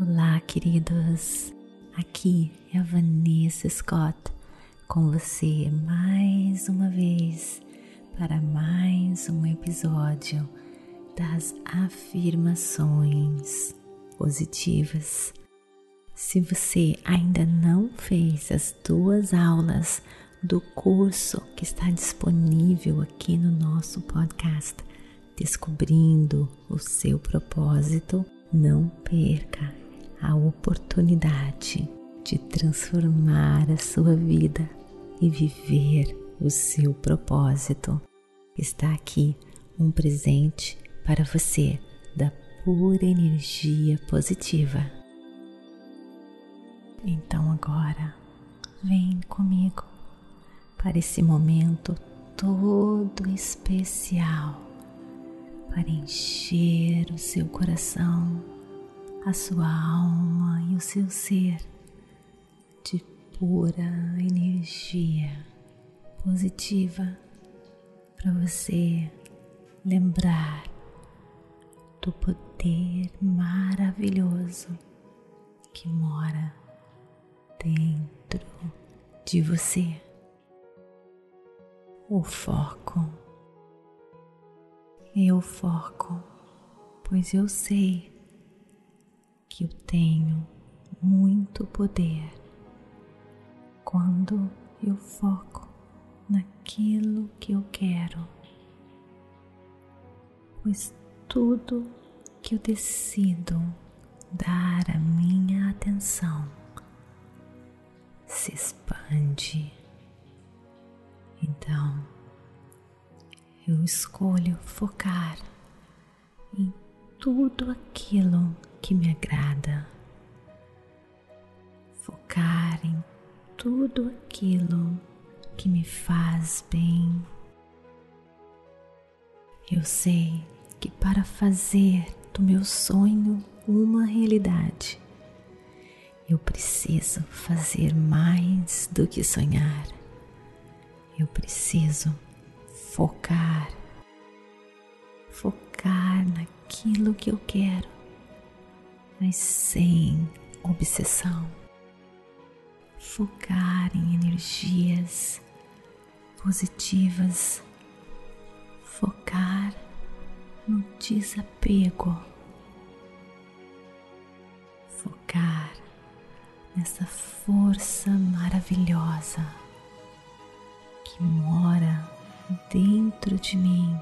Olá, queridos. Aqui é a Vanessa Scott com você mais uma vez para mais um episódio das afirmações positivas. Se você ainda não fez as duas aulas do curso que está disponível aqui no nosso podcast, Descobrindo o seu propósito, não perca a oportunidade de transformar a sua vida e viver o seu propósito. Está aqui um presente para você da pura energia positiva. Então agora vem comigo para esse momento todo especial para encher o seu coração a sua alma e o seu ser de pura energia positiva para você lembrar do poder maravilhoso que mora dentro de você. O foco. Eu foco, pois eu sei que eu tenho muito poder quando eu foco naquilo que eu quero, pois tudo que eu decido dar a minha atenção se expande. Então, eu escolho focar em tudo aquilo que me agrada, focar em tudo aquilo que me faz bem. Eu sei que para fazer do meu sonho uma realidade, eu preciso fazer mais do que sonhar. Eu preciso focar, focar naquilo que eu quero mas sem obsessão. Focar em energias positivas, focar no desapego, focar nessa força maravilhosa que mora dentro de mim,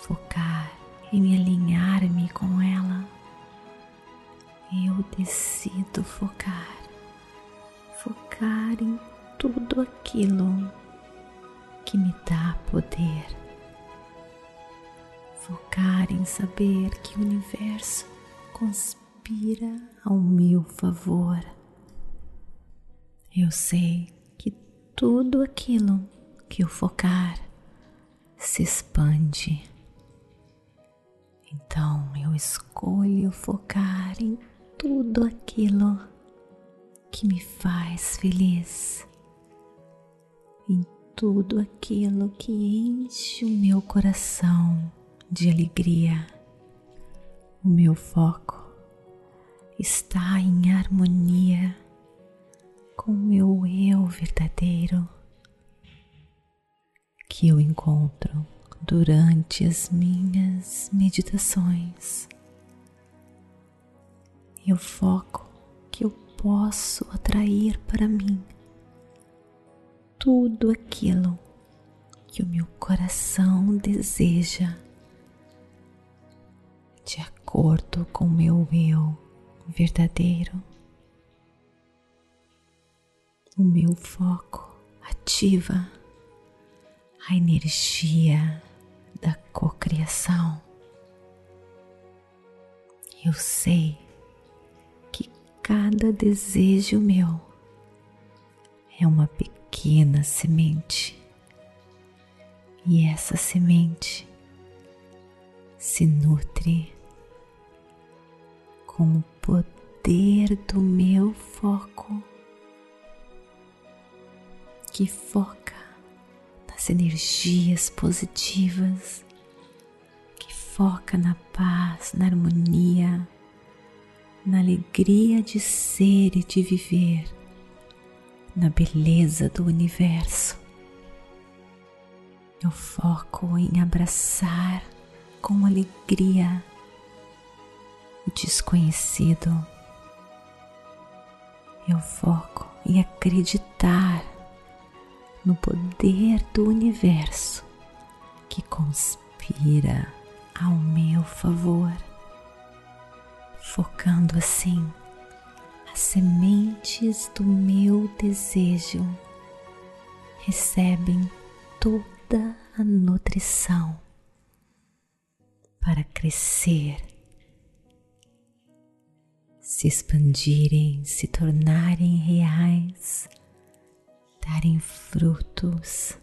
focar e me alinhar-me com ela, eu decido focar, focar em tudo aquilo que me dá poder, focar em saber que o universo conspira ao meu favor. Eu sei que tudo aquilo que eu focar se expande então eu escolho focar em tudo aquilo que me faz feliz, em tudo aquilo que enche o meu coração de alegria. O meu foco está em harmonia com o meu eu verdadeiro que eu encontro durante as minhas meditações. Eu foco que eu posso atrair para mim tudo aquilo que o meu coração deseja, de acordo com o meu eu verdadeiro. O meu foco ativa a energia da cocriação. Eu sei que cada desejo meu é uma pequena semente e essa semente se nutre com o poder do meu foco que foca energias positivas, que foca na paz, na harmonia, na alegria de ser e de viver, na beleza do universo. Eu foco em abraçar com alegria o desconhecido. Eu foco em acreditar no poder do universo que conspira ao meu favor, focando assim as sementes do meu desejo recebem toda a nutrição para crescer, se expandirem, se tornarem reais, frutos.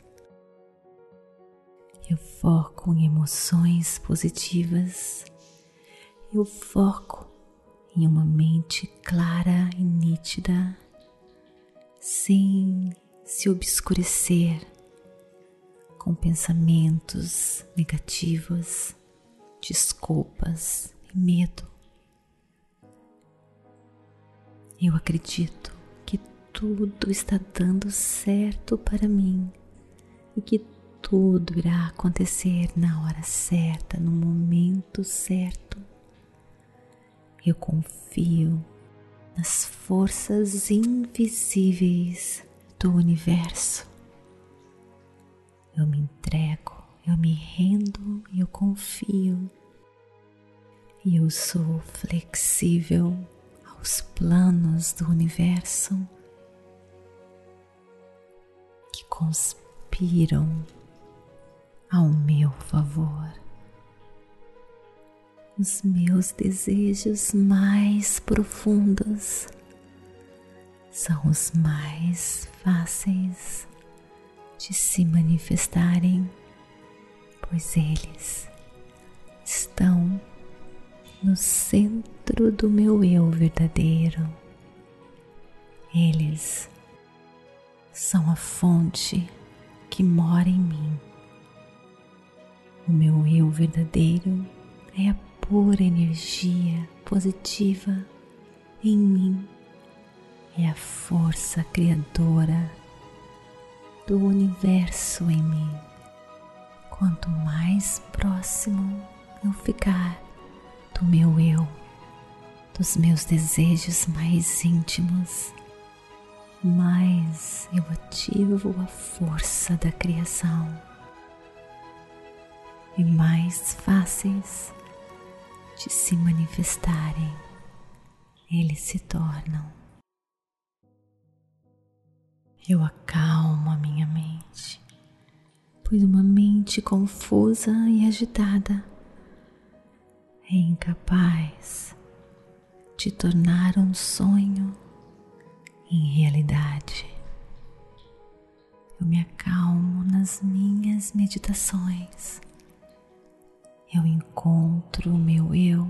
Eu foco em emoções positivas, eu foco em uma mente clara e nítida, sem se obscurecer com pensamentos negativos desculpas e medo. Eu acredito tudo está dando certo para mim e que tudo irá acontecer na hora certa, no momento certo. Eu confio nas forças invisíveis do universo. Eu me entrego eu me rendo eu confio. E eu sou flexível aos planos do universo conspiram ao meu favor. Os meus desejos mais profundos são os mais fáceis de se manifestarem pois eles estão no centro do meu eu verdadeiro. Eles são a fonte que mora em mim. O meu eu verdadeiro é a pura energia positiva em mim, é a força criadora do universo em mim. Quanto mais próximo eu ficar do meu eu, dos meus desejos mais íntimos, mais eu ativo a força da criação e mais fáceis de se manifestarem eles se tornam. Eu acalmo a minha mente pois uma mente confusa e agitada é incapaz de tornar um sonho em realidade. Eu me acalmo nas minhas meditações. Eu encontro o meu eu.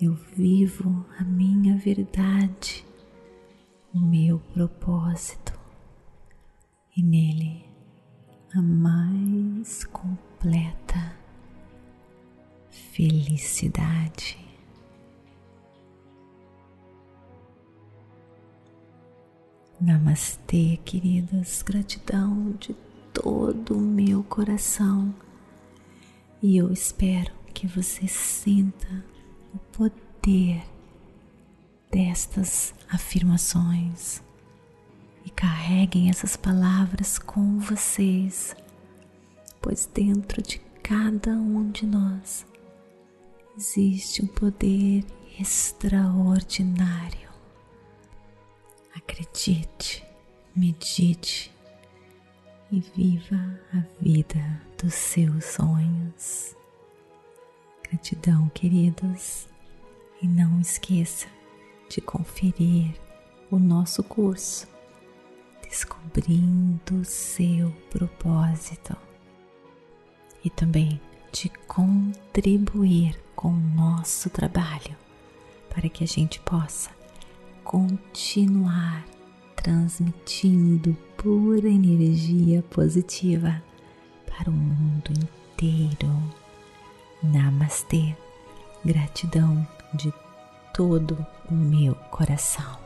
Eu vivo a minha verdade, o meu propósito. E nele a mais completa felicidade. Namastê, queridas, gratidão de todo o meu coração. E eu espero que você sinta o poder destas afirmações. E carreguem essas palavras com vocês, pois dentro de cada um de nós existe um poder extraordinário. Acredite, medite e viva a vida dos seus sonhos. Gratidão, queridos, e não esqueça de conferir o nosso curso descobrindo seu propósito e também de contribuir com o nosso trabalho para que a gente possa continuar transmitindo pura energia positiva para o mundo inteiro. Namastê. Gratidão de todo o meu coração.